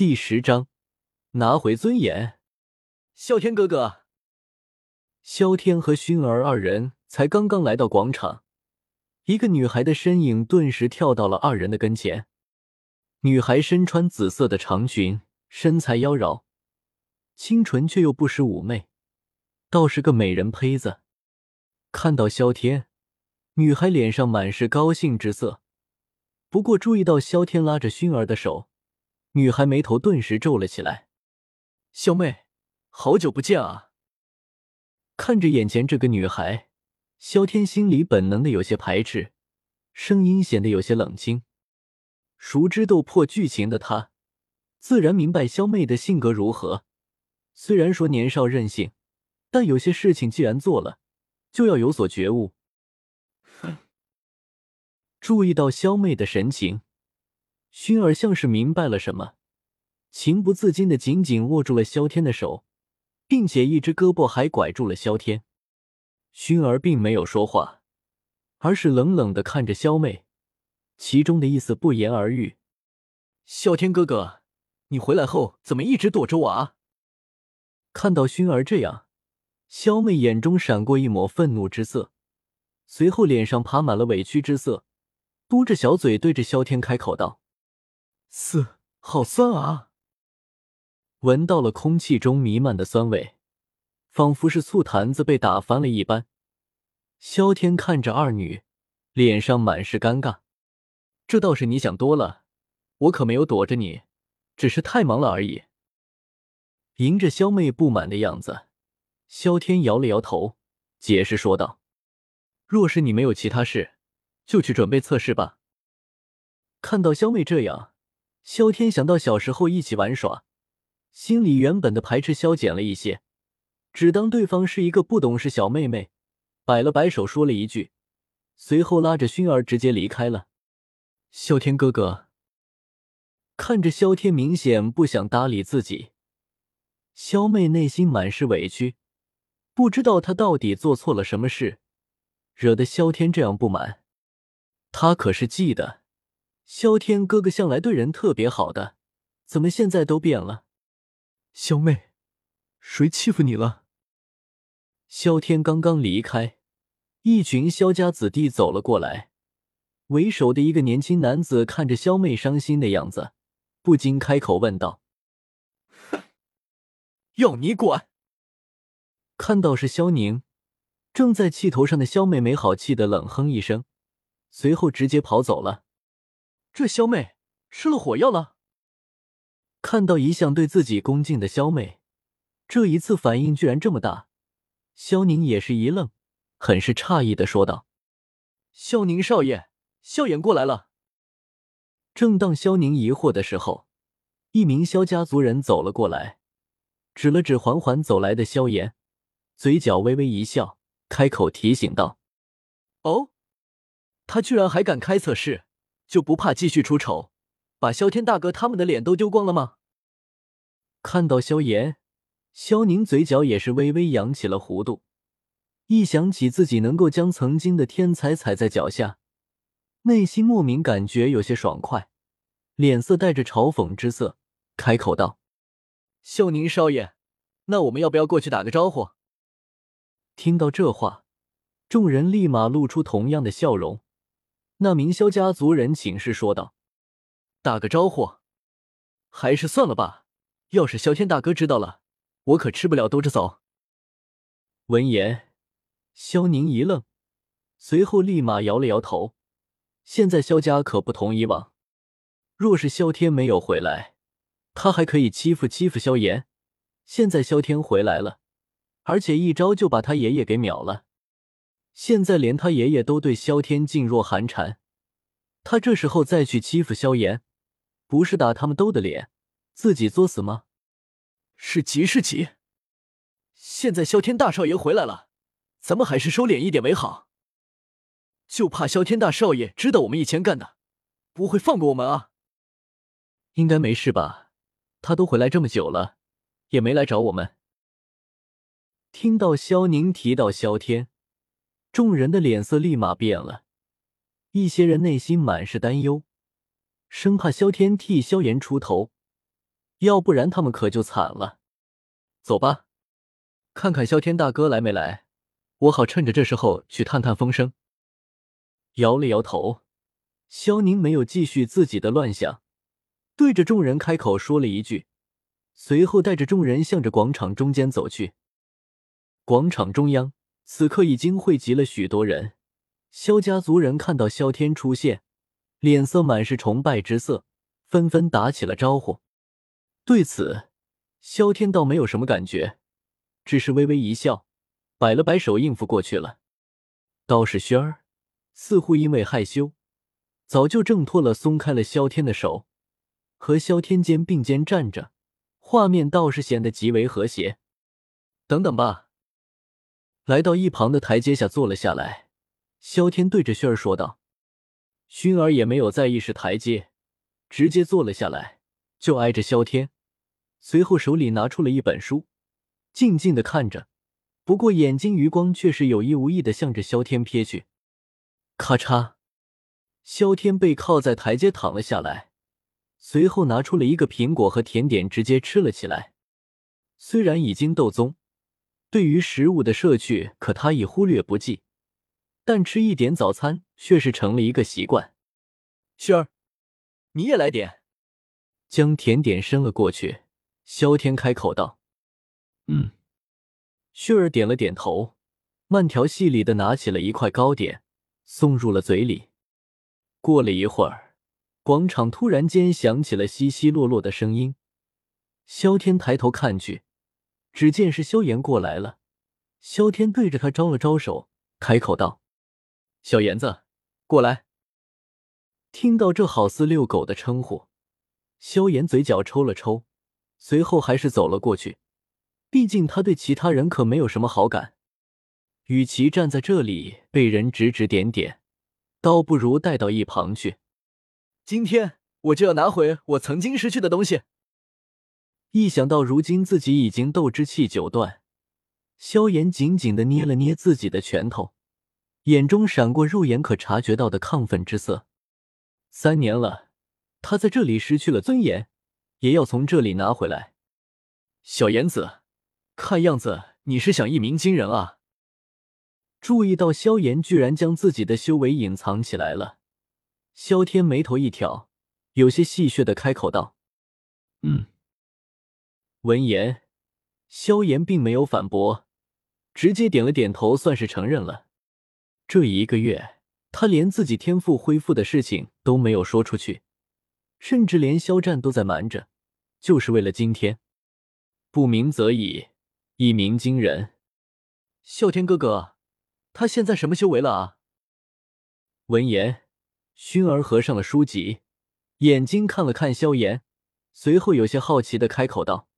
第十章，拿回尊严。啸天哥哥，萧天和薰儿二人才刚刚来到广场，一个女孩的身影顿时跳到了二人的跟前。女孩身穿紫色的长裙，身材妖娆，清纯却又不失妩媚，倒是个美人胚子。看到萧天，女孩脸上满是高兴之色。不过注意到萧天拉着薰儿的手。女孩眉头顿时皱了起来，小妹，好久不见啊！看着眼前这个女孩，萧天心里本能的有些排斥，声音显得有些冷清。熟知斗破剧情的他，自然明白萧妹的性格如何。虽然说年少任性，但有些事情既然做了，就要有所觉悟。哼！注意到萧妹的神情。薰儿像是明白了什么，情不自禁的紧紧握住了萧天的手，并且一只胳膊还拐住了萧天。薰儿并没有说话，而是冷冷的看着萧妹，其中的意思不言而喻。萧天哥哥，你回来后怎么一直躲着我啊？看到薰儿这样，萧妹眼中闪过一抹愤怒之色，随后脸上爬满了委屈之色，嘟着小嘴对着萧天开口道。嘶，好酸啊！闻到了空气中弥漫的酸味，仿佛是醋坛子被打翻了一般。萧天看着二女，脸上满是尴尬。这倒是你想多了，我可没有躲着你，只是太忙了而已。迎着萧妹不满的样子，萧天摇了摇头，解释说道：“若是你没有其他事，就去准备测试吧。”看到萧妹这样。萧天想到小时候一起玩耍，心里原本的排斥消减了一些，只当对方是一个不懂事小妹妹，摆了摆手说了一句，随后拉着熏儿直接离开了。萧天哥哥看着萧天明显不想搭理自己，萧妹内心满是委屈，不知道她到底做错了什么事，惹得萧天这样不满。她可是记得。萧天哥哥向来对人特别好的，怎么现在都变了？萧妹，谁欺负你了？萧天刚刚离开，一群萧家子弟走了过来。为首的一个年轻男子看着萧妹伤心的样子，不禁开口问道：“哼，要你管？”看到是萧宁，正在气头上的萧妹没好气的冷哼一声，随后直接跑走了。这萧妹吃了火药了。看到一向对自己恭敬的萧妹，这一次反应居然这么大，萧宁也是一愣，很是诧异的说道：“萧宁少爷，萧炎过来了。”正当萧宁疑惑的时候，一名萧家族人走了过来，指了指缓缓走来的萧炎，嘴角微微一笑，开口提醒道：“哦，他居然还敢开测试！”就不怕继续出丑，把萧天大哥他们的脸都丢光了吗？看到萧炎，萧宁嘴角也是微微扬起了弧度。一想起自己能够将曾经的天才踩在脚下，内心莫名感觉有些爽快，脸色带着嘲讽之色，开口道：“萧宁少爷，那我们要不要过去打个招呼？”听到这话，众人立马露出同样的笑容。那名萧家族人请示说道：“打个招呼，还是算了吧。要是萧天大哥知道了，我可吃不了兜着走。”闻言，萧宁一愣，随后立马摇了摇头。现在萧家可不同以往，若是萧天没有回来，他还可以欺负欺负萧炎。现在萧天回来了，而且一招就把他爷爷给秒了。现在连他爷爷都对萧天噤若寒蝉，他这时候再去欺负萧炎，不是打他们都的脸，自己作死吗？是急是急？现在萧天大少爷回来了，咱们还是收敛一点为好。就怕萧天大少爷知道我们以前干的，不会放过我们啊。应该没事吧？他都回来这么久了，也没来找我们。听到萧宁提到萧天。众人的脸色立马变了，一些人内心满是担忧，生怕萧天替萧炎出头；要不然他们可就惨了。走吧，看看萧天大哥来没来，我好趁着这时候去探探风声。摇了摇头，萧宁没有继续自己的乱想，对着众人开口说了一句，随后带着众人向着广场中间走去。广场中央此刻已经汇集了许多人，萧家族人看到萧天出现，脸色满是崇拜之色，纷纷打起了招呼。对此，萧天倒没有什么感觉，只是微微一笑，摆了摆手应付过去了。倒是轩儿。似乎因为害羞，早就挣脱了，松开了萧天的手，和萧天肩并肩站着，画面倒是显得极为和谐。等等吧，来到一旁的台阶下坐了下来，萧天对着薰儿说道：“薰儿也没有在意是台阶，直接坐了下来，就挨着萧天，随后手里拿出了一本书，静静的看着，不过眼睛余光却是有意无意的向着萧天瞥去。”咔嚓，萧天背靠在台阶躺了下来，随后拿出了一个苹果和甜点，直接吃了起来。虽然已经斗宗，对于食物的摄取可他已忽略不计，但吃一点早餐却是成了一个习惯。薰儿，你也来点。将甜点伸了过去，萧天开口道：“嗯。”旭儿点了点头，慢条细理的拿起了一块糕点。送入了嘴里。过了一会儿，广场突然间响起了稀稀落落的声音。萧天抬头看去，只见是萧炎过来了。萧天对着他招了招手，开口道：“小炎子，过来。”听到这好似遛狗的称呼，萧炎嘴角抽了抽，随后还是走了过去。毕竟他对其他人可没有什么好感。与其站在这里被人指指点点，倒不如带到一旁去。今天我就要拿回我曾经失去的东西。一想到如今自己已经斗之气九段，萧炎紧紧的捏了捏自己的拳头，眼中闪过肉眼可察觉到的亢奋之色。三年了，他在这里失去了尊严，也要从这里拿回来。小炎子，看样子你是想一鸣惊人啊！注意到萧炎居然将自己的修为隐藏起来了，萧天眉头一挑，有些戏谑的开口道：“嗯。”闻言，萧炎并没有反驳，直接点了点头，算是承认了。这一个月，他连自己天赋恢复的事情都没有说出去，甚至连肖战都在瞒着，就是为了今天。不鸣则已，一鸣惊人。啸天哥哥。他现在什么修为了啊？闻言，薰儿合上了书籍，眼睛看了看萧炎，随后有些好奇的开口道：“